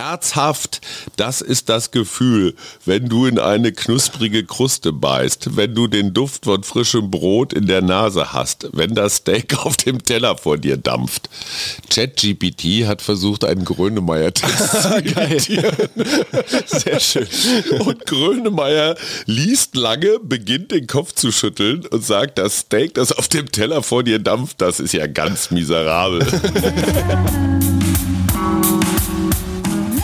Herzhaft, das ist das Gefühl, wenn du in eine knusprige Kruste beißt, wenn du den Duft von frischem Brot in der Nase hast, wenn das Steak auf dem Teller vor dir dampft. ChatGPT hat versucht, einen Grönemeyer-Text zu imitieren. Sehr schön. Und Grönemeyer liest lange, beginnt den Kopf zu schütteln und sagt, das Steak, das auf dem Teller vor dir dampft, das ist ja ganz miserabel.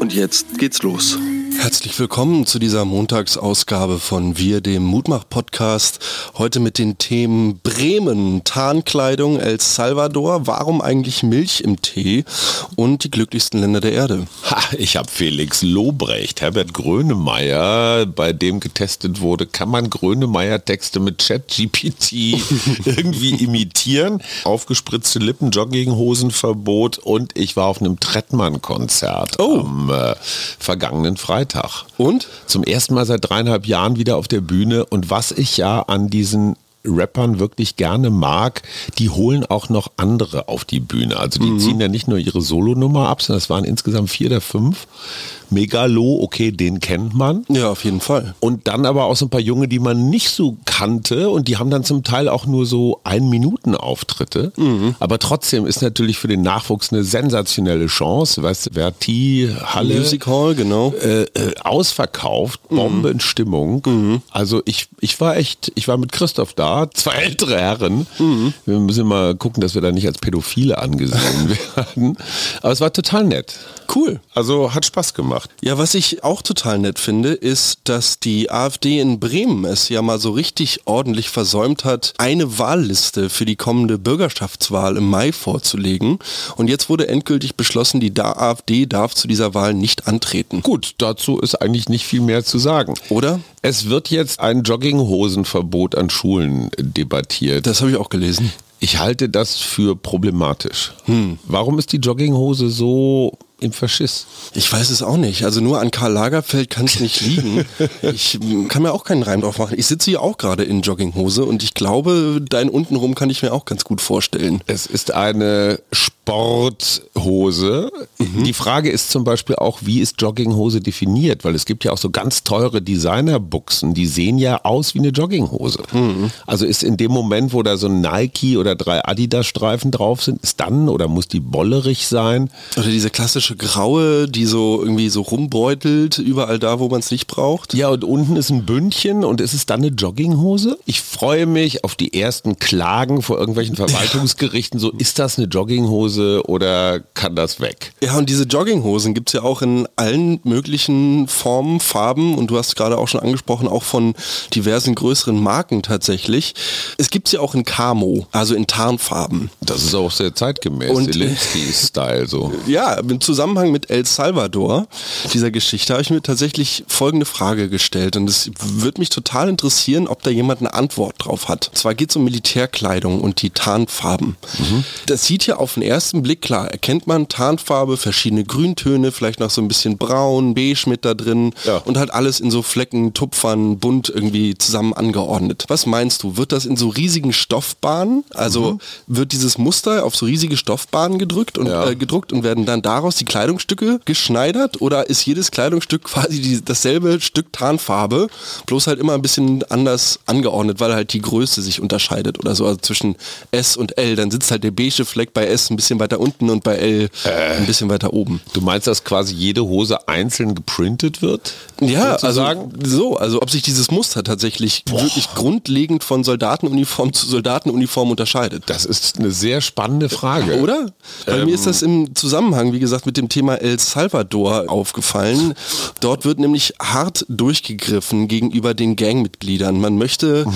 Und jetzt geht's los. Herzlich willkommen zu dieser Montagsausgabe von Wir, dem Mutmach-Podcast. Heute mit den Themen Bremen, Tarnkleidung, El Salvador, warum eigentlich Milch im Tee und die glücklichsten Länder der Erde. Ha, ich habe Felix Lobrecht, Herbert Grönemeyer, bei dem getestet wurde, kann man Grönemeyer-Texte mit ChatGPT irgendwie imitieren? Aufgespritzte Lippen, Jogginghosenverbot und ich war auf einem Trettmann-Konzert Oh. am äh, vergangenen Freitag. Und? Zum ersten Mal seit dreieinhalb Jahren wieder auf der Bühne und was ich ja an diesen Rappern wirklich gerne mag, die holen auch noch andere auf die Bühne. Also die ziehen ja nicht nur ihre Solonummer ab, sondern es waren insgesamt vier oder fünf. Megalo, okay, den kennt man. Ja, auf jeden Fall. Und dann aber auch so ein paar Junge, die man nicht so kannte und die haben dann zum Teil auch nur so ein Minuten Auftritte. Aber trotzdem ist natürlich für den Nachwuchs eine sensationelle Chance. Weißt du, Verti, Halle, Music Hall, genau. äh, äh, ausverkauft, Bombenstimmung. Also ich, ich war echt, ich war mit Christoph da, zwei ältere Herren. Wir müssen mal gucken, dass wir da nicht als Pädophile angesehen werden. Aber es war total nett. Cool. Also hat Spaß gemacht. Ja, was ich auch total nett finde, ist, dass die AfD in Bremen es ja mal so richtig ordentlich versäumt hat, eine Wahlliste für die kommende Bürgerschaftswahl im Mai vorzulegen. Und jetzt wurde endgültig beschlossen, die AfD darf zu dieser Wahl nicht antreten. Gut, dazu ist eigentlich nicht viel mehr zu sagen. Oder? Es wird jetzt ein Jogginghosenverbot an Schulen debattiert. Das habe ich auch gelesen. Ich halte das für problematisch. Warum ist die Jogginghose so im Verschiss? Ich weiß es auch nicht. Also nur an Karl Lagerfeld kann es nicht liegen. Ich kann mir auch keinen Reim drauf machen. Ich sitze hier auch gerade in Jogginghose und ich glaube, dein untenrum kann ich mir auch ganz gut vorstellen. Es ist eine Sporthose. Die Frage ist zum Beispiel auch, wie ist Jogginghose definiert? Weil es gibt ja auch so ganz teure Designerbuchsen, die sehen ja aus wie eine Jogginghose. Also ist in dem Moment, wo da so ein Nike oder drei Adidas-Streifen drauf sind, ist dann oder muss die bollerig sein? Oder diese klassische graue, die so irgendwie so rumbeutelt, überall da, wo man es nicht braucht. Ja, und unten ist ein Bündchen und ist es dann eine Jogginghose? Ich freue mich auf die ersten Klagen vor irgendwelchen Verwaltungsgerichten. So, ist das eine Jogginghose oder kann das weg? Ja, und diese Jogginghosen gibt's ja auch in allen möglichen Formen, Farben und du hast gerade auch schon angesprochen, auch von diversen größeren Marken tatsächlich. Es gibt's ja auch in Camo, also in Tarnfarben. Das ist auch sehr zeitgemäß, Und- Zelensky-Style so. Ja, im Zusammenhang mit El Salvador, dieser Geschichte, habe ich mir tatsächlich folgende Frage gestellt und es würde mich total interessieren, ob da jemand eine Antwort drauf hat. Und zwar geht es um Militärkleidung und die Tarnfarben. Das sieht ja auf den ersten Blick klar, erkennt man Tarnfarbe, verschiedene Grüntöne, vielleicht noch so ein bisschen braun, beige mit da drin Ja. und halt alles in so Flecken, Tupfern, bunt irgendwie zusammen angeordnet. Was meinst du, wird das in so riesigen Stoffbahnen, also wird dieses Muster auf so riesige Stoffbahnen gedrückt und Ja. äh, gedruckt und werden dann daraus die Kleidungsstücke geschneidert oder ist jedes Kleidungsstück quasi die, dasselbe Stück Tarnfarbe, bloß halt immer ein bisschen anders angeordnet, weil halt die Größe sich unterscheidet oder so, also zwischen S und L, dann sitzt halt der beige Fleck bei S ein bisschen weiter unten und bei L ein bisschen weiter oben. Du meinst, dass quasi jede Hose einzeln geprintet wird? Ja, also sozusagen? so, also ob sich dieses Muster tatsächlich wirklich grundlegend von Soldatenuniform zu Soldatenuniform unterscheidet. Das ist eine sehr spannende Frage. Oder? Bei mir ist das im Zusammenhang, wie gesagt, mit dem Thema El Salvador aufgefallen. Dort wird nämlich hart durchgegriffen gegenüber den Gangmitgliedern. Man möchte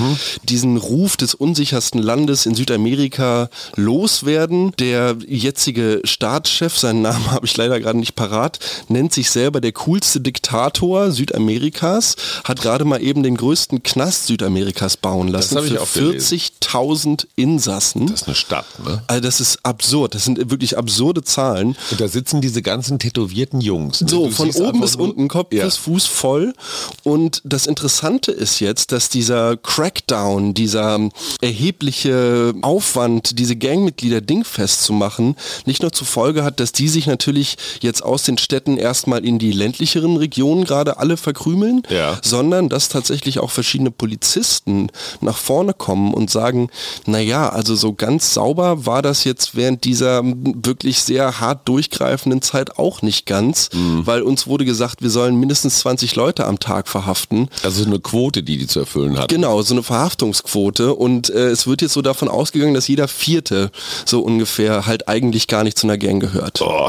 diesen Ruf des unsichersten Landes in Südamerika loswerden, der jetzige Staatschef, seinen Namen habe ich leider gerade nicht parat, nennt sich selber der coolste Diktator Südamerikas, hat gerade mal eben den größten Knast Südamerikas bauen lassen für auch gelesen. 40.000 Insassen. Das ist eine Stadt, ne? also das ist absurd, das sind wirklich absurde Zahlen. Und da sitzen diese ganzen tätowierten Jungs. ne? So, Du von oben bis unten, Kopf Ja. bis Fuß voll. Und das Interessante ist jetzt, dass dieser Crackdown, dieser erhebliche Aufwand, diese Gangmitglieder dingfest zu machen, nicht nur zur Folge hat, dass die sich natürlich jetzt aus den Städten erstmal in die ländlicheren Regionen gerade alle verkrümeln, Ja. sondern dass tatsächlich auch verschiedene Polizisten nach vorne kommen und sagen, naja, also so ganz sauber war das jetzt während dieser wirklich sehr hart durchgreifenden Zeit auch nicht ganz, weil uns wurde gesagt, wir sollen mindestens 20 Leute am Tag verhaften. Also eine Quote, die die zu erfüllen hat. Genau, so eine Verhaftungsquote und äh, es wird jetzt so davon ausgegangen, dass jeder Vierte so ungefähr halt eigentlich gar nicht zu einer Gang gehört. Oh,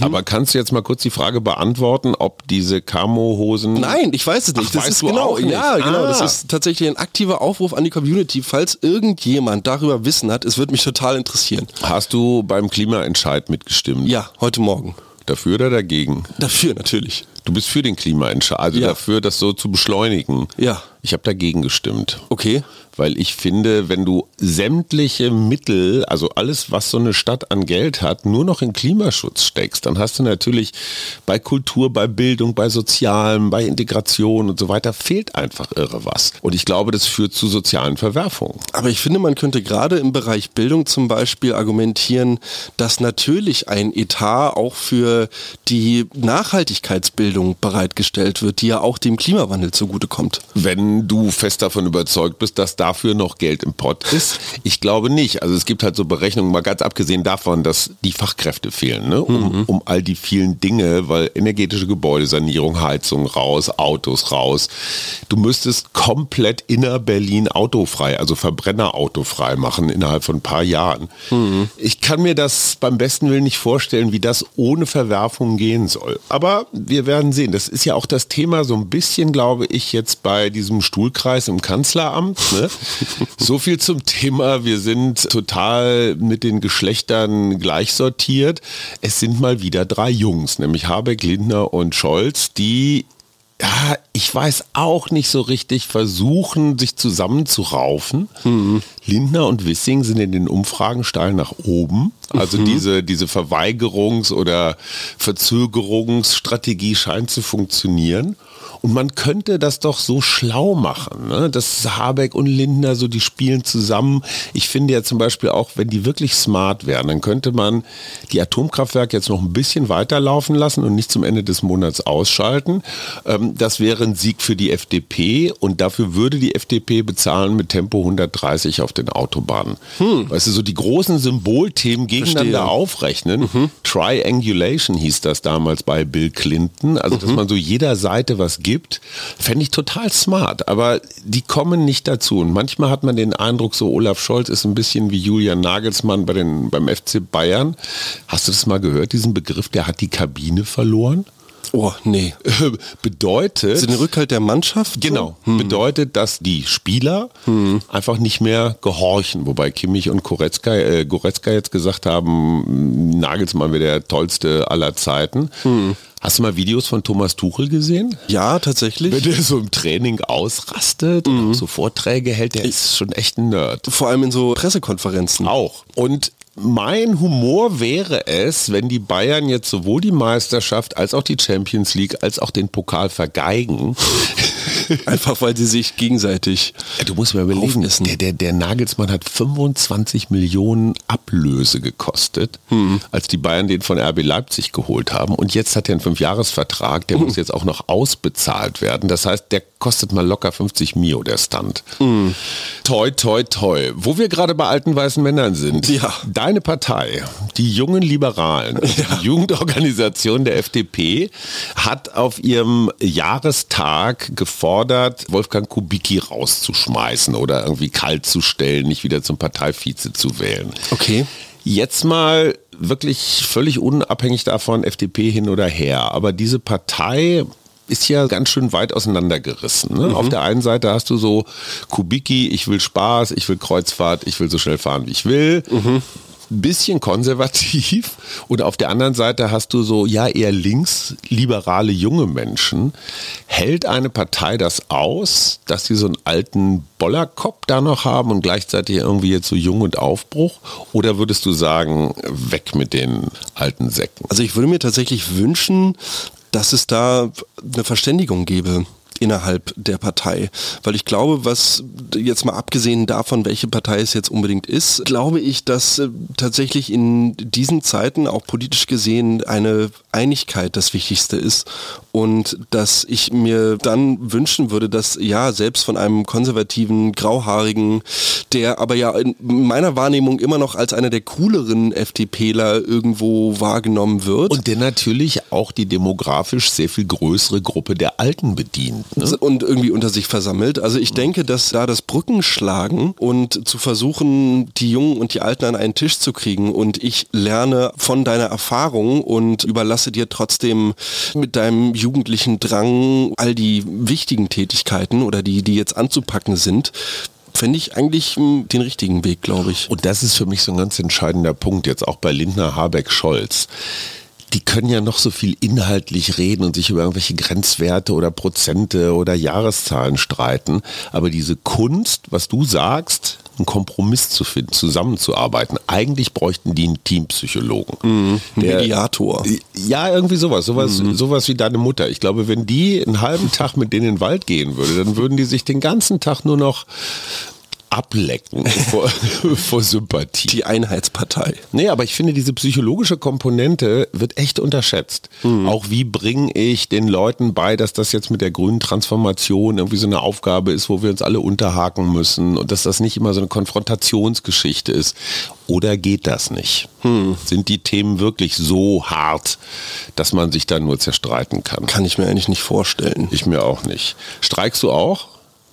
Aber kannst du jetzt mal kurz die Frage beantworten, ob diese Camo-Hosen... Nein, ich weiß es nicht. Ach, das ist genau, ja, genau. Das Ah. ist tatsächlich ein aktiver Aufruf an die Community. Falls irgendjemand darüber Wissen hat, es würde mich total interessieren. Hast du beim Klimaentscheid mitgestimmt? Ja, heute Morgen. Dafür oder dagegen? Dafür natürlich. Du bist für den Klimaentscheid, also Ja. dafür, das so zu beschleunigen. Ja. Ich habe dagegen gestimmt. Okay. Weil ich finde, wenn du sämtliche Mittel, also alles, was so eine Stadt an Geld hat, nur noch in Klimaschutz steckst, dann hast du natürlich bei Kultur, bei Bildung, bei Sozialem, bei Integration und so weiter, fehlt einfach irre was. Und ich glaube, das führt zu sozialen Verwerfungen. Aber ich finde, man könnte gerade im Bereich Bildung zum Beispiel argumentieren, dass natürlich ein Etat auch für die Nachhaltigkeitsbildung bereitgestellt wird, die ja auch dem Klimawandel zugutekommt. Wenn du fest davon überzeugt bist, dass dafür noch Geld im Pott ist, ich glaube nicht. Also es gibt halt so Berechnungen, mal ganz abgesehen davon, dass die Fachkräfte fehlen, ne? um, um all die vielen Dinge, weil energetische Gebäudesanierung, Heizung raus, Autos raus. Du müsstest komplett inner-Berlin autofrei, also Verbrenner-autofrei machen innerhalb von ein paar Jahren. Ich kann mir das beim besten Willen nicht vorstellen, wie das ohne Verwerfung gehen soll. Aber wir werden sehen. Das ist ja auch das Thema so ein bisschen, glaube ich, jetzt bei diesem Stuhlkreis im Kanzleramt. Ne? so viel zum Thema, wir sind total mit den Geschlechtern gleich sortiert. Es sind mal wieder drei Jungs, nämlich Habeck, Lindner und Scholz, die ja, ich weiß auch nicht so richtig, versuchen, sich zusammenzuraufen. Lindner und Wissing sind in den Umfragen steil nach oben. Also diese, diese Verweigerungs- oder Verzögerungsstrategie scheint zu funktionieren. Und man könnte das doch so schlau machen, ne? dass Habeck und Lindner so, die spielen zusammen. Ich finde ja zum Beispiel auch, wenn die wirklich smart wären, dann könnte man die Atomkraftwerke jetzt noch ein bisschen weiterlaufen lassen und nicht zum Ende des Monats ausschalten. Ähm, das wäre ein Sieg für die FDP und dafür würde die FDP bezahlen mit Tempo 130 auf den Autobahnen. Weißt du, so die großen Symbolthemen gegeneinander Verstehe. aufrechnen. Triangulation hieß das damals bei Bill Clinton. Also, dass man so jeder Seite was gibt, fände ich total smart. Aber die kommen nicht dazu. Und manchmal hat man den Eindruck, so Olaf Scholz ist ein bisschen wie Julian Nagelsmann bei den, beim FC Bayern. Hast du das mal gehört, diesen Begriff, der hat die Kabine verloren? Oh, nee. Bedeutet. Also den Rückhalt der Mannschaft? Genau. So? Bedeutet, dass die Spieler einfach nicht mehr gehorchen. Wobei Kimmich und Goretzka, äh, Goretzka jetzt gesagt haben, Nagelsmann wäre der tollste aller Zeiten. Hast du mal Videos von Thomas Tuchel gesehen? Ja, tatsächlich. Wenn der so im Training ausrastet und auch so Vorträge hält, der ist schon echt ein Nerd. Vor allem in so Pressekonferenzen. Auch. Und mein Humor wäre es, wenn die Bayern jetzt sowohl die Meisterschaft als auch die Champions League als auch den Pokal vergeigen. Einfach weil sie sich gegenseitig. Ja, Du musst mir überlegen, der, der, der Nagelsmann hat 25 Millionen Ablöse gekostet, als die Bayern den von RB Leipzig geholt haben. Und jetzt hat er einen Fünfjahresvertrag, der muss jetzt auch noch ausbezahlt werden. Das heißt, der kostet mal locker 50 Mio, der Stand. Toi, toi, toi. Wo wir gerade bei alten weißen Männern sind. Ja. Deine Partei, die jungen Liberalen, die Jugendorganisation der FDP, hat auf ihrem Jahrestag gefordert, Wolfgang Kubicki rauszuschmeißen oder irgendwie kalt zu stellen, nicht wieder zum Parteivize zu wählen. Okay. Jetzt mal wirklich völlig unabhängig davon, FDP hin oder her. Aber diese Partei ist ja ganz schön weit auseinandergerissen. Ne? Auf der einen Seite hast du so Kubicki, ich will Spaß, ich will Kreuzfahrt, ich will so schnell fahren, wie ich will. bisschen konservativ und auf der anderen Seite hast du so, ja, eher linksliberale junge Menschen. Hält eine Partei das aus, dass sie so einen alten Bollerkopf da noch haben und gleichzeitig irgendwie jetzt so jung und Aufbruch? Oder würdest du sagen, weg mit den alten Säcken? Also ich würde mir tatsächlich wünschen, dass es da eine Verständigung gäbe innerhalb der Partei. Weil ich glaube, was jetzt mal abgesehen davon, welche Partei es jetzt unbedingt ist, glaube ich, dass äh, tatsächlich in diesen Zeiten auch politisch gesehen eine Einigkeit das Wichtigste ist und dass ich mir dann wünschen würde, dass ja selbst von einem konservativen, grauhaarigen, der aber ja in meiner Wahrnehmung immer noch als einer der cooleren FDPler irgendwo wahrgenommen wird. Und der natürlich auch die demografisch sehr viel größere Gruppe der Alten bedient. Ne? Und irgendwie unter sich versammelt. Also ich denke, dass da das Brückenschlagen und zu versuchen, die Jungen und die Alten an einen Tisch zu kriegen und ich lerne von deiner Erfahrung und überlasse dir trotzdem mit deinem jugendlichen Drang all die wichtigen Tätigkeiten oder die, die jetzt anzupacken sind, fände ich eigentlich hm, den richtigen Weg, glaube ich. Und das ist für mich so ein ganz entscheidender Punkt, jetzt auch bei Lindner, Habeck, Scholz die können ja noch so viel inhaltlich reden und sich über irgendwelche Grenzwerte oder Prozente oder Jahreszahlen streiten. Aber diese Kunst, was du sagst, einen Kompromiss zu finden, zusammenzuarbeiten. Eigentlich bräuchten die einen Teampsychologen. Mhm, der, Mediator. Ja, irgendwie sowas. Sowas, mhm. sowas wie deine Mutter. Ich glaube, wenn die einen halben Tag mit denen in den Wald gehen würde, dann würden die sich den ganzen Tag nur noch ablecken vor, vor Sympathie. Die Einheitspartei. Nee, aber ich finde, diese psychologische Komponente wird echt unterschätzt. Mhm. Auch wie bringe ich den Leuten bei, dass das jetzt mit der grünen Transformation irgendwie so eine Aufgabe ist, wo wir uns alle unterhaken müssen und dass das nicht immer so eine Konfrontationsgeschichte ist. Oder geht das nicht? Hm. Sind die Themen wirklich so hart, dass man sich da nur zerstreiten kann? Kann ich mir eigentlich nicht vorstellen. Ich mir auch nicht. Streikst du auch?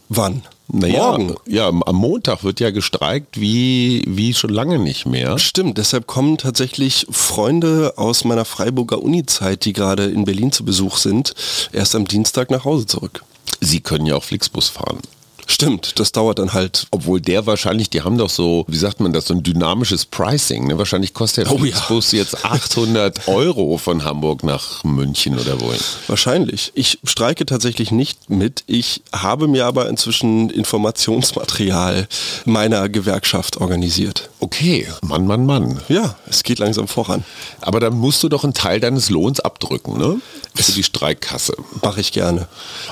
Wann? Naja, Morgen. Ja, am Montag wird ja gestreikt wie, wie schon lange nicht mehr. Stimmt, deshalb kommen tatsächlich Freunde aus meiner Freiburger Uni-Zeit, die gerade in Berlin zu Besuch sind, erst am Dienstag nach Hause zurück. Sie können ja auch Flixbus fahren. Stimmt, das dauert dann halt. Obwohl der wahrscheinlich, die haben doch so, wie sagt man das, so ein dynamisches Pricing. Ne? Wahrscheinlich kostet der oh, Flixbus ja. jetzt 800 Euro von Hamburg nach München oder wohin. Wahrscheinlich. Ich streike tatsächlich nicht mit. Ich habe mir aber inzwischen Informationsmaterial meiner Gewerkschaft organisiert. Okay, Mann, Mann, Mann. Ja, es geht langsam voran. Aber dann musst du doch einen Teil deines Lohns abdrücken, ne? Für die Streikkasse. Mache ich gerne.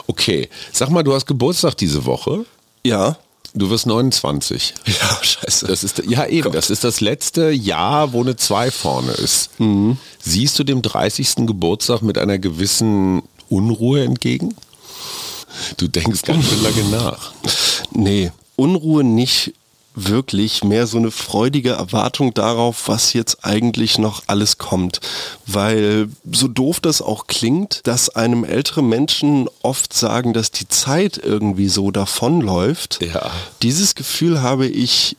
Okay. Sag mal, du hast Geburtstag diese Woche. Ja. Du wirst 29. Ja, scheiße. Das ist, ja, eben. Gott. Das ist das letzte Jahr, wo eine 2 vorne ist. Mhm. Siehst du dem 30. Geburtstag mit einer gewissen Unruhe entgegen? Du denkst ganz schön lange nach. Nee, Unruhe nicht wirklich mehr so eine freudige Erwartung darauf, was jetzt eigentlich noch alles kommt. Weil so doof das auch klingt, dass einem ältere Menschen oft sagen, dass die Zeit irgendwie so davonläuft. Ja. Dieses Gefühl habe ich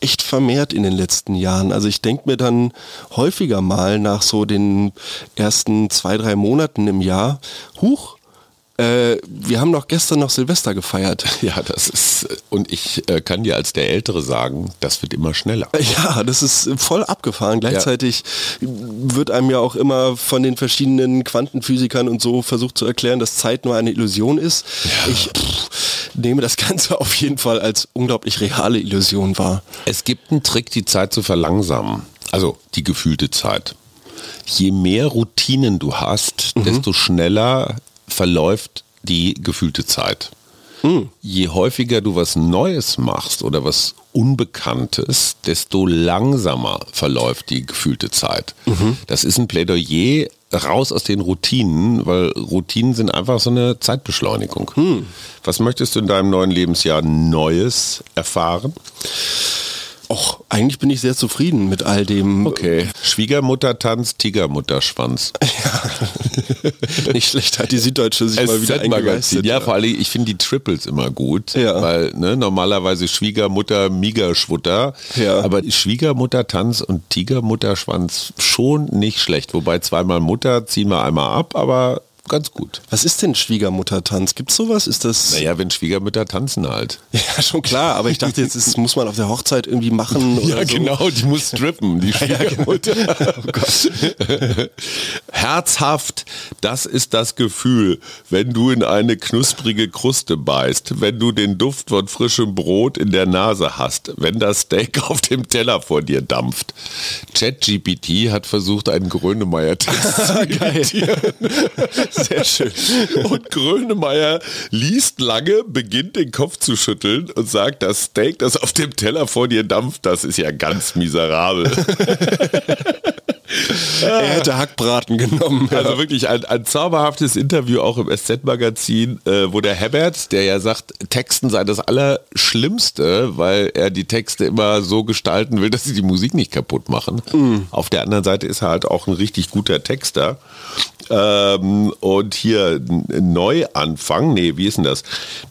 echt vermehrt in den letzten Jahren. Also ich denke mir dann häufiger mal nach so den ersten zwei, drei Monaten im Jahr, huch, äh, wir haben doch gestern noch Silvester gefeiert. Ja, das ist, und ich äh, kann dir als der Ältere sagen, das wird immer schneller. Ja, das ist voll abgefahren. Gleichzeitig ja. wird einem ja auch immer von den verschiedenen Quantenphysikern und so versucht zu erklären, dass Zeit nur eine Illusion ist. Ja. Ich pff, nehme das Ganze auf jeden Fall als unglaublich reale Illusion wahr. Es gibt einen Trick, die Zeit zu verlangsamen. Also die gefühlte Zeit. Je mehr Routinen du hast, mhm. desto schneller verläuft die gefühlte Zeit. Hm. Je häufiger du was Neues machst oder was Unbekanntes, desto langsamer verläuft die gefühlte Zeit. Mhm. Das ist ein Plädoyer raus aus den Routinen, weil Routinen sind einfach so eine Zeitbeschleunigung. Hm. Was möchtest du in deinem neuen Lebensjahr Neues erfahren? Och, eigentlich bin ich sehr zufrieden mit all dem. Okay. Schwiegermutter tanzt, Tigermutterschwanz. Ja. Nicht schlecht hat die Süddeutsche sich mal wieder eingeleistet. Ja, ja, vor allem, ich finde die Triples immer gut. Ja. Weil ne, normalerweise Schwiegermutter, Migerschwutter. Ja. Aber Schwiegermuttertanz und Tigermutterschwanz schon nicht schlecht. Wobei zweimal Mutter ziehen wir einmal ab, aber ganz gut. Was ist denn Schwiegermuttertanz? Gibt's sowas? Ist das. Naja, wenn Schwiegermütter tanzen halt. Ja, schon klar, aber ich dachte jetzt, das muss man auf der Hochzeit irgendwie machen. Oder Ja, so. genau, die muss strippen, die Schwiegermutter. Oh Herzhaft, das ist das Gefühl, wenn du in eine knusprige Kruste beißt, wenn du den Duft von frischem Brot in der Nase hast, wenn das Steak auf dem Teller vor dir dampft. ChatGPT hat versucht, einen Grönemeyer-Text zu imitieren. Sehr schön. Und Grönemeyer liest lange, beginnt den Kopf zu schütteln und sagt, das Steak, das auf dem Teller vor dir dampft, das ist ja ganz miserabel. Er hätte Hackbraten genommen. Also wirklich ein, ein zauberhaftes Interview auch im SZ-Magazin, äh, wo der Herbert, der ja sagt, Texten sei das Allerschlimmste, weil er die Texte immer so gestalten will, dass sie die Musik nicht kaputt machen. Auf der anderen Seite ist er halt auch ein richtig guter Texter. Ähm, und hier Neuanfang, nee, wie ist denn das?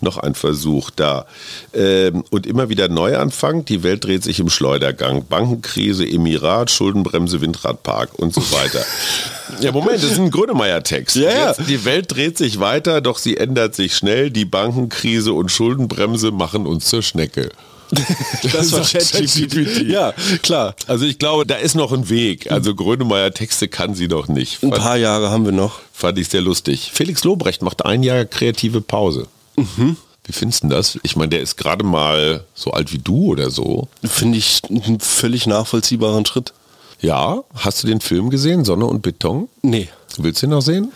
Noch ein Versuch da. Ähm, und immer wieder Neuanfang, die Welt dreht sich im Schleudergang. Bankenkrise, Emirat, Schuldenbremse, Windradpark und so weiter. ja, Moment, das ist ein Grönemeyer-Text. Ja, ja. Jetzt, die Welt dreht sich weiter, doch sie ändert sich schnell. Die Bankenkrise und Schuldenbremse machen uns zur Schnecke. Das war ChatGPT. Ja, klar. Also ich glaube, da ist noch ein Weg. Also Grönemeyer Texte kann sie noch nicht. Ein paar Jahre haben wir noch. fand ich sehr lustig. Felix Lobrecht macht ein Jahr kreative Pause. Wie findest du das? Ich meine, der ist gerade mal so alt wie du oder so. Finde ich einen völlig nachvollziehbaren Schritt. Ja, hast du den Film gesehen, Sonne und Beton? Nee. Willst du ihn noch sehen?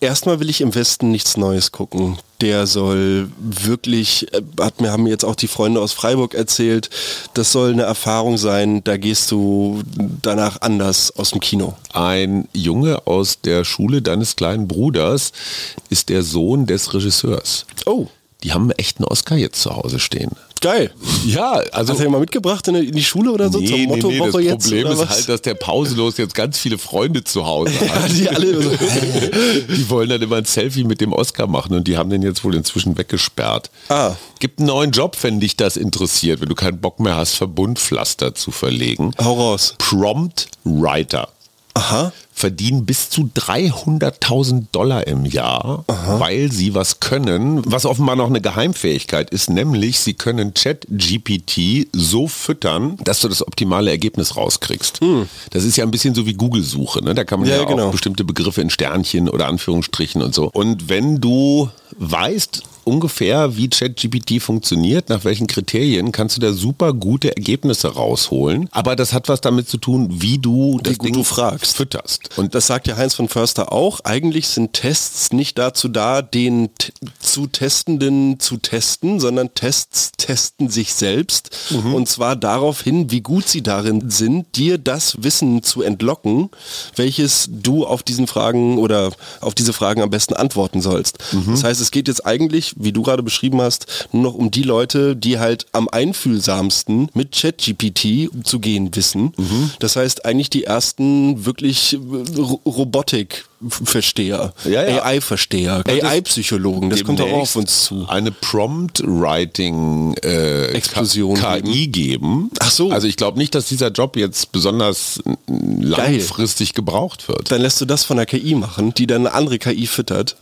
Erstmal will ich im Westen nichts Neues gucken. Der soll wirklich, äh, hat mir, haben mir jetzt auch die Freunde aus Freiburg erzählt, das soll eine Erfahrung sein, da gehst du danach anders aus dem Kino. Ein Junge aus der Schule deines kleinen Bruders ist der Sohn des Regisseurs. Oh, Die haben echt einen Oscar jetzt zu Hause stehen. Geil. Ja, also Hast du den mal mitgebracht in die- Schule oder so? zur nee, nee, das jetzt? Problem ist halt, dass der pausenlos jetzt ganz viele Freunde zu Hause Ja, hat. die alle so, Die wollen dann immer ein Selfie mit dem Oscar machen und die haben den jetzt wohl inzwischen weggesperrt. Ah. Gibt einen neuen Job, wenn dich das interessiert, wenn du keinen Bock mehr hast, Verbundpflaster zu verlegen. hau raus. Prompt Writer. Aha. Verdienen bis zu 300.000 Dollar im Jahr, weil sie was können, was offenbar noch eine Geheimfähigkeit ist, nämlich sie können Chat-GPT so füttern, dass du das optimale Ergebnis rauskriegst. Das ist ja ein bisschen so wie Google-Suche, ne? da kann man Ja, ja, genau. auch bestimmte Begriffe in Sternchen oder Anführungsstrichen und so. Und wenn du weißt, ungefähr, wie ChatGPT funktioniert, nach welchen Kriterien, kannst du da super gute Ergebnisse rausholen. Aber das hat was damit zu tun, wie du das gut Ding du fragst. fütterst. Und das sagt ja Heinz von Förster auch. Eigentlich sind Tests nicht dazu da, den zu Testenden zu testen, sondern Tests testen sich selbst. Und zwar darauf hin, wie gut sie darin sind, dir das Wissen zu entlocken, welches du auf diesen Fragen oder auf diese Fragen am besten antworten sollst. Das heißt, es geht jetzt eigentlich, wie du gerade beschrieben hast, nur noch um die Leute, die halt am einfühlsamsten mit ChatGPT zu gehen wissen. Das heißt, eigentlich die ersten wirklich äh, Robotik-Versteher, Ja, ja. AI-Versteher, AI-Psychologen, das kommt auch auf uns zu. Eine Prompt-Writing äh, Explosion KI geben. Ach so. Also ich glaube nicht, dass dieser Job jetzt besonders langfristig gebraucht wird. Dann lässt du das von der KI machen, die dann eine andere KI füttert.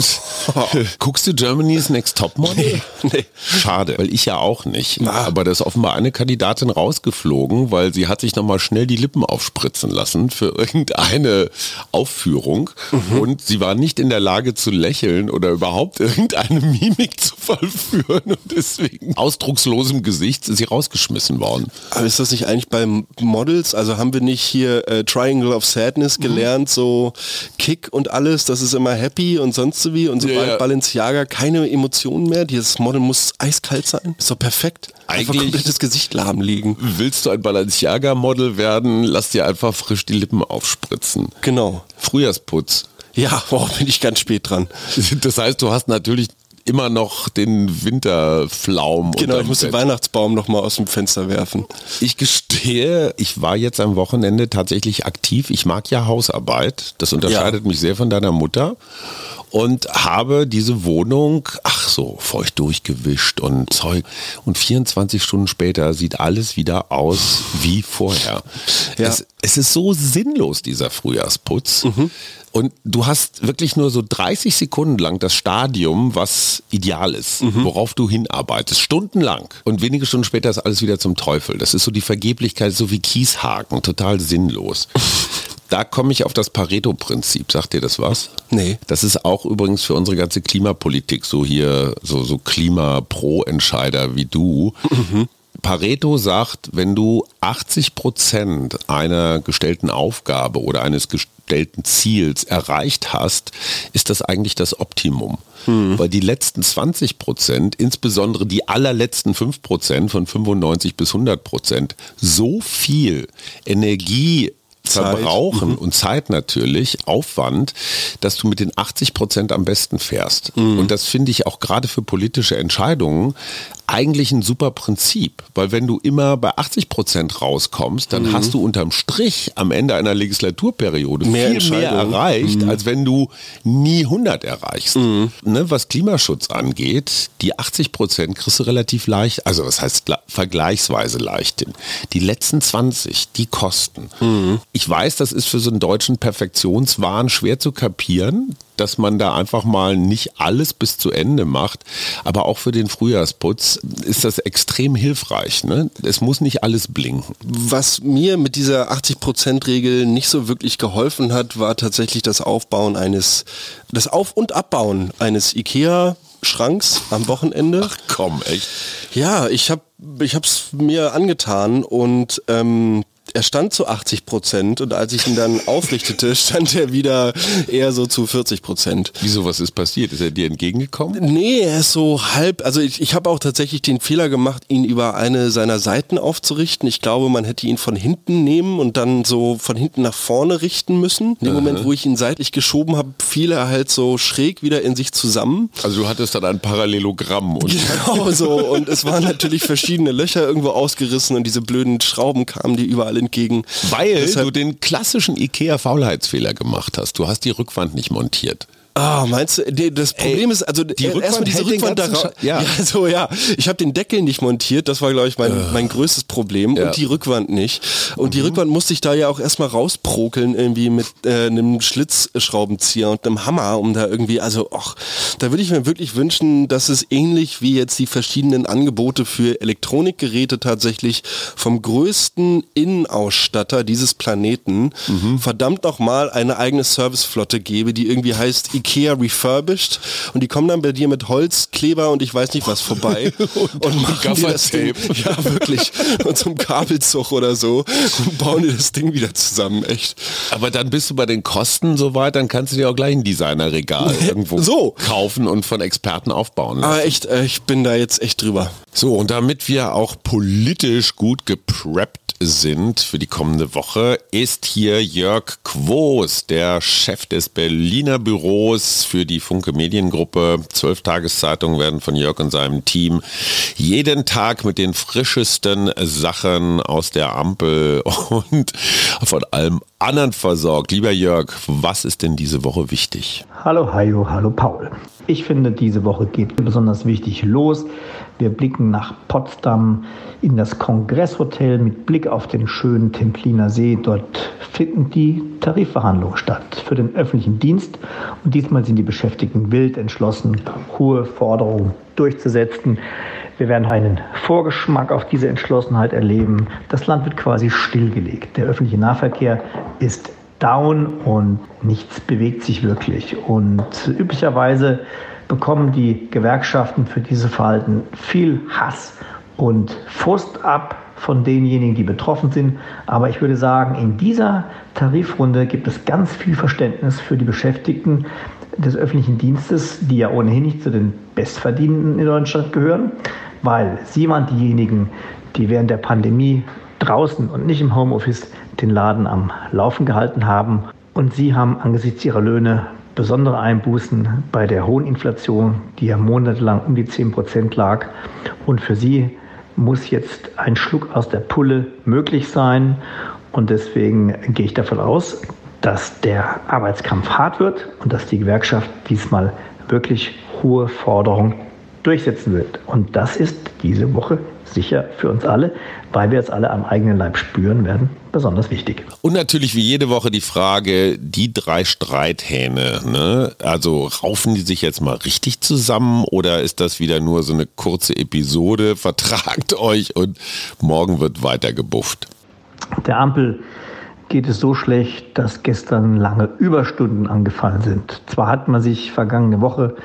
Guckst du Germany's Next Topmodel? nee. Schade, weil ich ja auch nicht. Ah. Aber da ist offenbar eine Kandidatin rausgeflogen, weil sie hat sich nochmal schnell die Lippen aufspritzen lassen für irgendeine Aufführung. Mhm. Und sie war nicht in der Lage zu lächeln oder überhaupt irgendeine Mimik zu vollführen. Und deswegen ausdruckslosem Gesicht ist sie rausgeschmissen worden. Aber ist das nicht eigentlich bei Models? Also haben wir nicht hier äh, Triangle of Sadness gelernt, so Kick und alles, das ist immer happy und sonst so wie und sobald ja. Balenciaga keine Emotionen mehr, dieses Model muss eiskalt sein. Ist doch perfekt. Einfach Eigentlich- komplettes Gesicht lahm liegen. Willst du ein Balenciaga-Model werden, lass dir einfach frisch die Lippen aufspritzen. Genau. Frühjahrsputz. Ja, boah, bin ich ganz spät dran. Das heißt, du hast natürlich immer noch den Winterflaum. Genau, ich muss den. Weihnachtsbaum noch mal aus dem Fenster werfen. Ich gestehe, ich war jetzt am Wochenende tatsächlich aktiv. Ich mag ja Hausarbeit. Das unterscheidet mich sehr von deiner Mutter. Und habe diese Wohnung, ach so, feucht durchgewischt und Zeug. Und 24 Stunden später sieht alles wieder aus wie vorher. Ja. Es, es, ist so sinnlos, dieser Frühjahrsputz. Mhm. Und du hast wirklich nur so 30 Sekunden lang das Stadium, was ideal ist, mhm. worauf du hinarbeitest. Stundenlang. Und wenige Stunden später ist alles wieder zum Teufel. Das ist so die Vergeblichkeit, so wie Kieshaken, total sinnlos. Da komme ich auf das Pareto-Prinzip. Sagt dir das was? Nee. Das ist auch übrigens für unsere ganze Klimapolitik so hier, so, so Klima-Pro-Entscheider wie du. Mhm. Pareto sagt, wenn du 80 Prozent einer gestellten Aufgabe oder eines gestellten Ziels erreicht hast, ist das eigentlich das Optimum. Hm. Weil die letzten 20 Prozent, insbesondere die allerletzten 5 Prozent von 95 bis 100 Prozent, so viel Energie verbrauchen mhm. und Zeit natürlich, Aufwand, dass du mit den 80 Prozent am besten fährst. Mhm. Und das finde ich auch gerade für politische Entscheidungen eigentlich ein super Prinzip, weil wenn du immer bei 80 Prozent rauskommst, dann mhm. hast du unterm Strich am Ende einer Legislaturperiode mehr viel mehr erreicht, mhm. als wenn du nie 100 erreichst. Mhm. Ne, was Klimaschutz angeht, die 80 Prozent kriegst du relativ leicht, also was heißt vergleichsweise leicht hin. Die letzten 20, die kosten. Ich weiß, das ist für so einen deutschen Perfektionswahn schwer zu kapieren dass man da einfach mal nicht alles bis zu Ende macht. Aber auch für den Frühjahrsputz ist das extrem hilfreich. Ne? Es muss nicht alles blinken. Was mir mit dieser 80%-Regel nicht so wirklich geholfen hat, war tatsächlich das Aufbauen eines, das Auf- und Abbauen eines IKEA Schranks am Wochenende. Ach komm, echt? Ja, ich habe ich es mir angetan und ähm, er stand zu 80 Prozent und als ich ihn dann aufrichtete, stand er wieder eher so zu 40 Prozent. Wieso, was ist passiert? Ist er dir entgegengekommen? Nee, er ist so halb, also ich, ich habe auch tatsächlich den Fehler gemacht, ihn über eine seiner Seiten aufzurichten. Ich glaube, man hätte ihn von hinten nehmen und dann so von hinten nach vorne richten müssen. In dem Aha. Moment, wo ich ihn seitlich geschoben habe, fiel er halt so schräg wieder in sich zusammen. Also du hattest dann ein Parallelogramm. Und genau so und es waren natürlich verschiedene Löcher irgendwo ausgerissen und diese blöden Schrauben kamen die überall entgegen. Weil Deshalb du den klassischen IKEA-Faulheitsfehler gemacht hast. Du hast die Rückwand nicht montiert. Ah, meinst du, das Problem Ey, ist, also die erstmal diese Rückwand da ja. ja, so ja, ich habe den Deckel nicht montiert, das war glaube ich mein, uh. mein größtes Problem ja. und die Rückwand nicht. Und mhm. die Rückwand musste ich da ja auch erstmal rausprokeln irgendwie mit äh, einem Schlitzschraubenzieher und einem Hammer, um da irgendwie, also ach, da würde ich mir wirklich wünschen, dass es ähnlich wie jetzt die verschiedenen Angebote für Elektronikgeräte tatsächlich vom größten Innenausstatter dieses Planeten mhm. verdammt noch mal eine eigene Serviceflotte gebe, die irgendwie heißt Ikea refurbished und die kommen dann bei dir mit Holz, Kleber und ich weiß nicht was vorbei und, und machen dir das Ding, ja wirklich, und zum Kabelzug oder so und bauen dir das Ding wieder zusammen, echt. Aber dann bist du bei den Kosten soweit, dann kannst du dir auch gleich ein Designerregal irgendwo so. kaufen und von Experten aufbauen lassen. Aber echt, äh, ich bin da jetzt echt drüber. So, und damit wir auch politisch gut gepreppt sind für die kommende Woche, ist hier Jörg Quos, der Chef des Berliner Büros für die Funke Mediengruppe. Zwölf Tageszeitungen werden von Jörg und seinem Team jeden Tag mit den frischesten Sachen aus der Ampel und von allem anderen versorgt. Lieber Jörg, was ist denn diese Woche wichtig? Hallo Hajo, hallo Paul. Ich finde, diese Woche geht besonders wichtig los. Wir blicken nach Potsdam in das Kongresshotel mit Blick auf den schönen Templiner See. Dort finden die Tarifverhandlungen statt für den öffentlichen Dienst. Und diesmal sind die Beschäftigten wild entschlossen, hohe Forderungen durchzusetzen. Wir werden einen Vorgeschmack auf diese Entschlossenheit erleben. Das Land wird quasi stillgelegt. Der öffentliche Nahverkehr ist down und nichts bewegt sich wirklich. Und üblicherweise bekommen die Gewerkschaften für diese Verhalten viel Hass und Frust ab von denjenigen, die betroffen sind. Aber ich würde sagen, in dieser Tarifrunde gibt es ganz viel Verständnis für die Beschäftigten des öffentlichen Dienstes, die ja ohnehin nicht zu den Bestverdienenden in Deutschland gehören, weil sie waren diejenigen, die während der Pandemie draußen und nicht im Homeoffice den Laden am Laufen gehalten haben. Und sie haben angesichts ihrer Löhne besondere Einbußen bei der hohen Inflation, die ja monatelang um die 10 Prozent lag. Und für sie muss jetzt ein Schluck aus der Pulle möglich sein. Und deswegen gehe ich davon aus, dass der Arbeitskampf hart wird und dass die Gewerkschaft diesmal wirklich hohe Forderungen durchsetzen wird. Und das ist diese Woche sicher für uns alle, weil wir es alle am eigenen Leib spüren werden, besonders wichtig. Und natürlich wie jede Woche die Frage, die drei Streithähne, ne? also raufen die sich jetzt mal richtig zusammen oder ist das wieder nur so eine kurze Episode, vertragt euch und morgen wird weiter gebufft? Der Ampel geht es so schlecht, dass gestern lange Überstunden angefallen sind. Zwar hat man sich vergangene Woche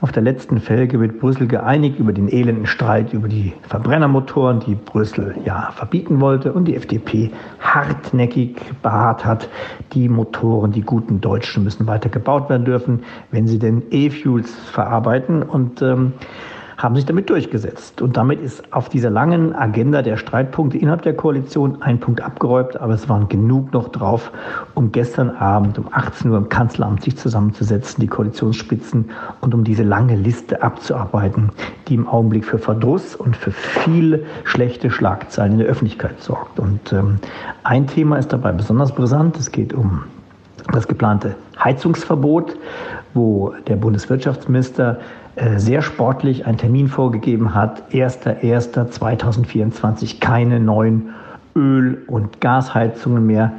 auf der letzten Felge mit Brüssel geeinigt über den elenden Streit über die Verbrennermotoren, die Brüssel ja verbieten wollte und die FDP hartnäckig beharrt hat, die Motoren, die guten Deutschen müssen weiter gebaut werden dürfen, wenn sie denn E-Fuels verarbeiten und ähm, haben sich damit durchgesetzt. Und damit ist auf dieser langen Agenda der Streitpunkte innerhalb der Koalition ein Punkt abgeräumt, aber es waren genug noch drauf, um gestern Abend um 18 Uhr im Kanzleramt sich zusammenzusetzen, die Koalitionsspitzen, und um diese lange Liste abzuarbeiten, die im Augenblick für Verdruss und für viele schlechte Schlagzeilen in der Öffentlichkeit sorgt. Und ähm, ein Thema ist dabei besonders brisant. Es geht um das geplante Heizungsverbot, wo der Bundeswirtschaftsminister sehr sportlich einen Termin vorgegeben hat, 1.1.2024 keine neuen Öl- und Gasheizungen mehr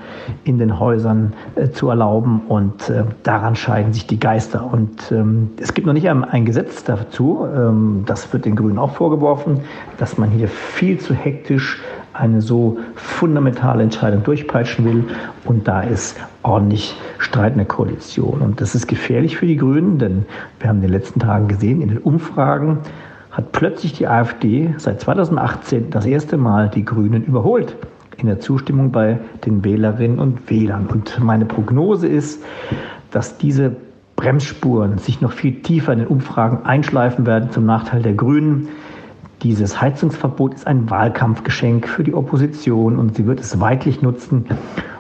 in den Häusern äh, zu erlauben. Und äh, daran scheiden sich die Geister. Und ähm, es gibt noch nicht ein, ein Gesetz dazu. Ähm, das wird den Grünen auch vorgeworfen, dass man hier viel zu hektisch eine so fundamentale Entscheidung durchpeitschen will. Und da ist ordentlich Streit in der Koalition. Und das ist gefährlich für die Grünen, denn wir haben in den letzten Tagen gesehen, in den Umfragen hat plötzlich die AfD seit 2018 das erste Mal die Grünen überholt in der Zustimmung bei den Wählerinnen und Wählern. Und meine Prognose ist, dass diese Bremsspuren sich noch viel tiefer in den Umfragen einschleifen werden zum Nachteil der Grünen. Dieses Heizungsverbot ist ein Wahlkampfgeschenk für die Opposition und sie wird es weitlich nutzen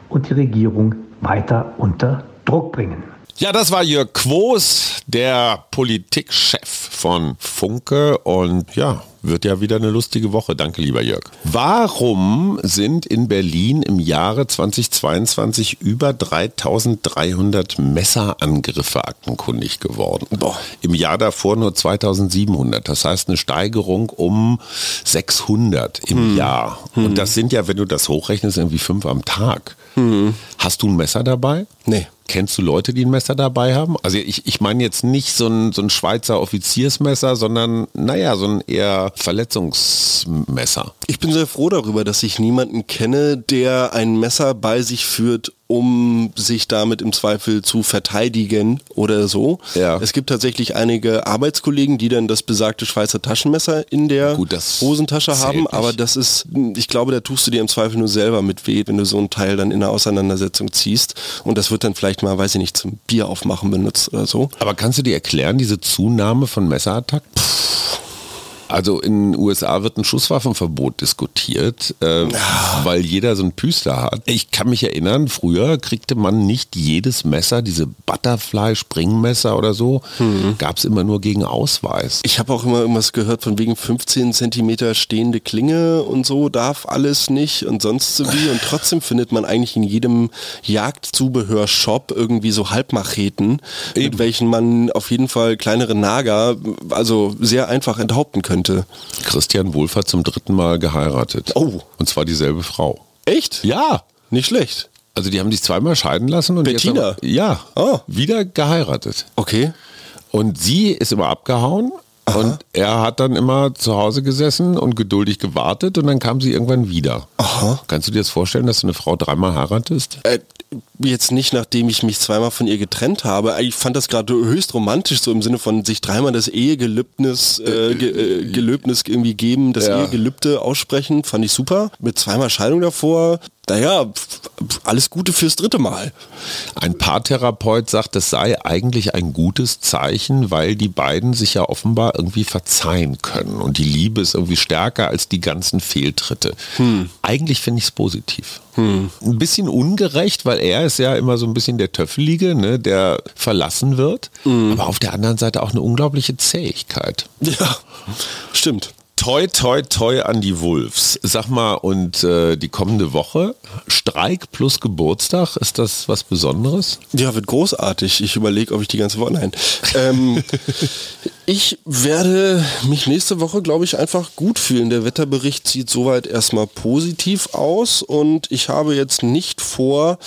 und die Regierung weiter unter Druck bringen. Ja, das war Jörg Quos, der Politikchef von Funke und ja, wird ja wieder eine lustige Woche. Danke, lieber Jörg. Warum sind in Berlin im Jahre 2022 über 3300 Messerangriffe aktenkundig geworden? Boah. Im Jahr davor nur 2700. Das heißt eine Steigerung um 600 im hm. Jahr. Hm. Und das sind ja, wenn du das hochrechnest, irgendwie fünf am Tag. Hm. Hast du ein Messer dabei? Nee. Kennst du Leute, die ein Messer dabei haben? Also ich, ich meine jetzt nicht so ein, so ein Schweizer Offiziersmesser, sondern naja, so ein eher Verletzungsmesser. Ich bin sehr froh darüber, dass ich niemanden kenne, der ein Messer bei sich führt, um sich damit im Zweifel zu verteidigen oder so. Ja. Es gibt tatsächlich einige Arbeitskollegen, die dann das besagte Schweizer Taschenmesser in der Gut, Hosentasche haben, nicht. aber das ist, ich glaube, da tust du dir im Zweifel nur selber mit weh, wenn du so ein Teil dann in der Auseinandersetzung ziehst und das wird dann vielleicht mal, weiß ich nicht, zum Bier aufmachen benutzt oder so. Aber kannst du dir erklären, diese Zunahme von Messerattacken? Also in den USA wird ein Schusswaffenverbot diskutiert, äh, ja. weil jeder so ein Püster hat. Ich kann mich erinnern, früher kriegte man nicht jedes Messer, diese Butterfly-Springmesser oder so, mhm. gab es immer nur gegen Ausweis. Ich habe auch immer irgendwas gehört von wegen 15 Zentimeter stehende Klinge und so darf alles nicht und sonst so wie. Und trotzdem findet man eigentlich in jedem Jagdzubehörshop irgendwie so Halbmacheten, Eben. mit welchen man auf jeden Fall kleinere Nager, also sehr einfach enthaupten könnte könnte. Christian Wohlfahrt zum dritten Mal geheiratet. Oh. Und zwar dieselbe Frau. Echt? Ja. Nicht schlecht. Also die haben sich zweimal scheiden lassen und Bettina? Aber, ja, oh. wieder geheiratet. Okay. Und sie ist immer abgehauen Aha. und er hat dann immer zu Hause gesessen und geduldig gewartet und dann kam sie irgendwann wieder. Aha. Kannst du dir das vorstellen, dass du eine Frau dreimal heiratest? Äh, jetzt nicht, nachdem ich mich zweimal von ihr getrennt habe. Ich fand das gerade höchst romantisch, so im Sinne von sich dreimal das Ehegelübnis äh, ge, äh, Gelöbnis irgendwie geben, das ja. Ehegelübde aussprechen, fand ich super. Mit zweimal Scheidung davor, naja, alles Gute fürs dritte Mal. Ein Paartherapeut sagt, es sei eigentlich ein gutes Zeichen, weil die beiden sich ja offenbar irgendwie verzeihen können und die Liebe ist irgendwie stärker als die ganzen Fehltritte. Hm. Eigentlich finde ich es positiv. Hm. Ein bisschen ungerecht, weil er ist ja immer so ein bisschen der Töffelige, ne, der verlassen wird. Hm. Aber auf der anderen Seite auch eine unglaubliche Zähigkeit. Ja, stimmt. toi, toi, toi an die Wolves. Sag mal, und äh, die kommende Woche, Streik plus Geburtstag, ist das was Besonderes? Ja, wird großartig. Ich überlege, ob ich die ganze Woche, nein. Ähm, ich werde mich nächste Woche, glaube ich, einfach gut fühlen. Der Wetterbericht sieht soweit erstmal positiv aus und ich habe jetzt nicht vor,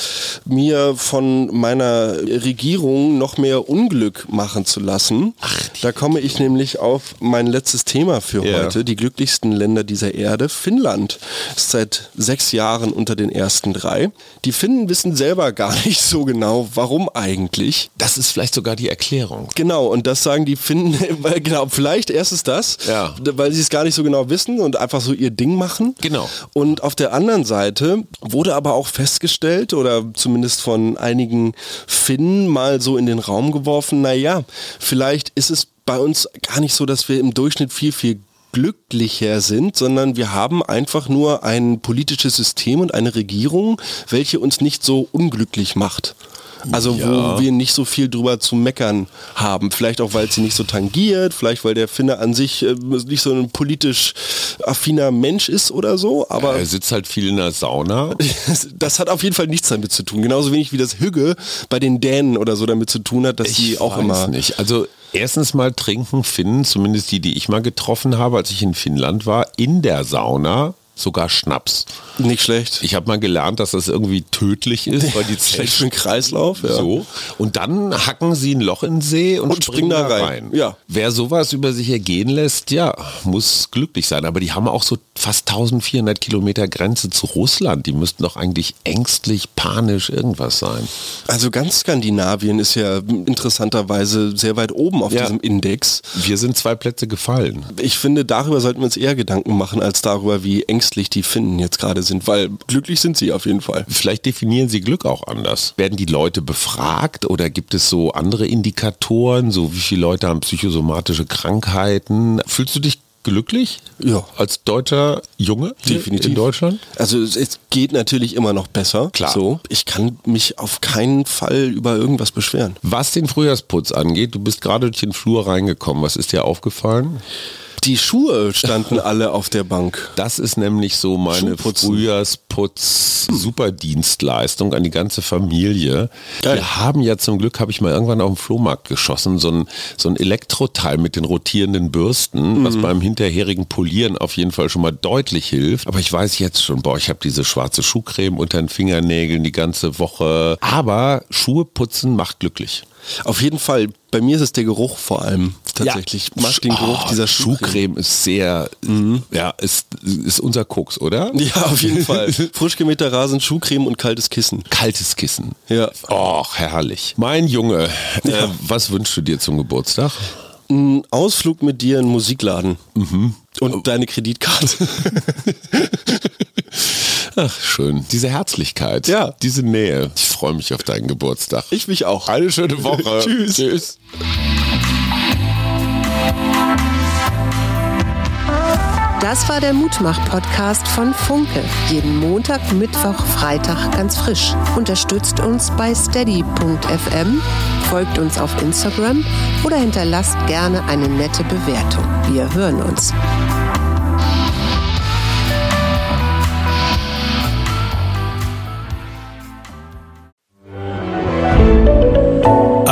mir von meiner Regierung noch mehr Unglück machen zu lassen. Ach, da komme ich nämlich auf mein letztes Thema für ja. heute. Die glücklichsten Länder dieser Erde. Finnland ist seit sechs Jahren unter den ersten drei. Die Finnen wissen selber gar nicht so genau, warum eigentlich. Das ist vielleicht sogar die Erklärung. Genau, und das sagen die Finnen, genau, vielleicht erst ist das, ja. weil sie es gar nicht so genau wissen und einfach so ihr Ding machen. Genau. Und auf der anderen Seite wurde aber auch festgestellt oder zumindest von einigen Finnen mal so in den Raum geworfen, naja, vielleicht ist es bei uns gar nicht so, dass wir im Durchschnitt viel, viel glücklicher sind, sondern wir haben einfach nur ein politisches System und eine Regierung, welche uns nicht so unglücklich macht. Also ja. wo wir nicht so viel drüber zu meckern haben. Vielleicht auch, weil sie nicht so tangiert, vielleicht weil der Finne an sich äh, nicht so ein politisch affiner Mensch ist oder so. Aber ja, er sitzt halt viel in der Sauna. das hat auf jeden Fall nichts damit zu tun. Genauso wenig wie das Hügge bei den Dänen oder so damit zu tun hat, dass ich sie auch immer. nicht. Also erstens mal trinken Finnen, zumindest die, die ich mal getroffen habe, als ich in Finnland war, in der Sauna sogar Schnaps. Nicht schlecht. Ich habe mal gelernt, dass das irgendwie tödlich ist, weil die Zellen für den Kreislauf. Ja. So. Und dann hacken sie ein Loch in den See und, und springen, da rein. rein. Ja. Wer sowas über sich ergehen lässt, ja, muss glücklich sein. Aber die haben auch so fast 1400 Kilometer Grenze zu Russland. Die müssten doch eigentlich ängstlich, panisch irgendwas sein. Also ganz Skandinavien ist ja interessanterweise sehr weit oben auf ja. diesem Index. Wir sind zwei Plätze gefallen. Ich finde, darüber sollten wir uns eher Gedanken machen, als darüber, wie ängstlich ängstlich die Finnen jetzt gerade sind, weil glücklich sind sie auf jeden Fall. Vielleicht definieren sie Glück auch anders. Werden die Leute befragt oder gibt es so andere Indikatoren, so wie viele Leute haben psychosomatische Krankheiten? Fühlst du dich glücklich? Ja. Als deutscher Junge Definitiv. in Deutschland? Also es geht natürlich immer noch besser. Klar. So. Ich kann mich auf keinen Fall über irgendwas beschweren. Was den Frühjahrsputz angeht, du bist gerade durch den Flur reingekommen. Was ist dir aufgefallen? Die Schuhe standen alle auf der Bank. Das ist nämlich so meine Frühjahrsputz-Superdienstleistung an die ganze Familie. Geil. Wir haben ja zum Glück, habe ich mal irgendwann auf dem Flohmarkt geschossen, so ein, so ein Elektroteil mit den rotierenden Bürsten, mhm. was beim hinterherigen Polieren auf jeden Fall schon mal deutlich hilft. Aber ich weiß jetzt schon, boah, ich habe diese schwarze Schuhcreme unter den Fingernägeln die ganze Woche. Aber Schuhe putzen macht glücklich. Auf jeden Fall. Bei mir ist es der Geruch vor allem tatsächlich. Ja. Mag den Geruch oh, dieser Schuhcreme. Schuhcreme ist sehr, mhm. ja, ist, ist unser Koks, oder? Ja, auf jeden Fall. Frisch gemähter Rasen, Schuhcreme und kaltes Kissen. Kaltes Kissen. Ja. Och, herrlich. Mein Junge, ja. äh, was wünschst du dir zum Geburtstag? Ein Ausflug mit dir in den Musikladen. Mhm. Und deine Kreditkarte. Ach, schön. Diese Herzlichkeit. Ja. Diese Nähe. Ich freue mich auf deinen Geburtstag. Ich mich auch. Eine schöne Woche. Tschüss. Tschüss. Das war der Mutmach-Podcast von Funke. Jeden Montag, Mittwoch, Freitag ganz frisch. Unterstützt uns bei steady.fm, folgt uns auf Instagram oder hinterlasst gerne eine nette Bewertung. Wir hören uns.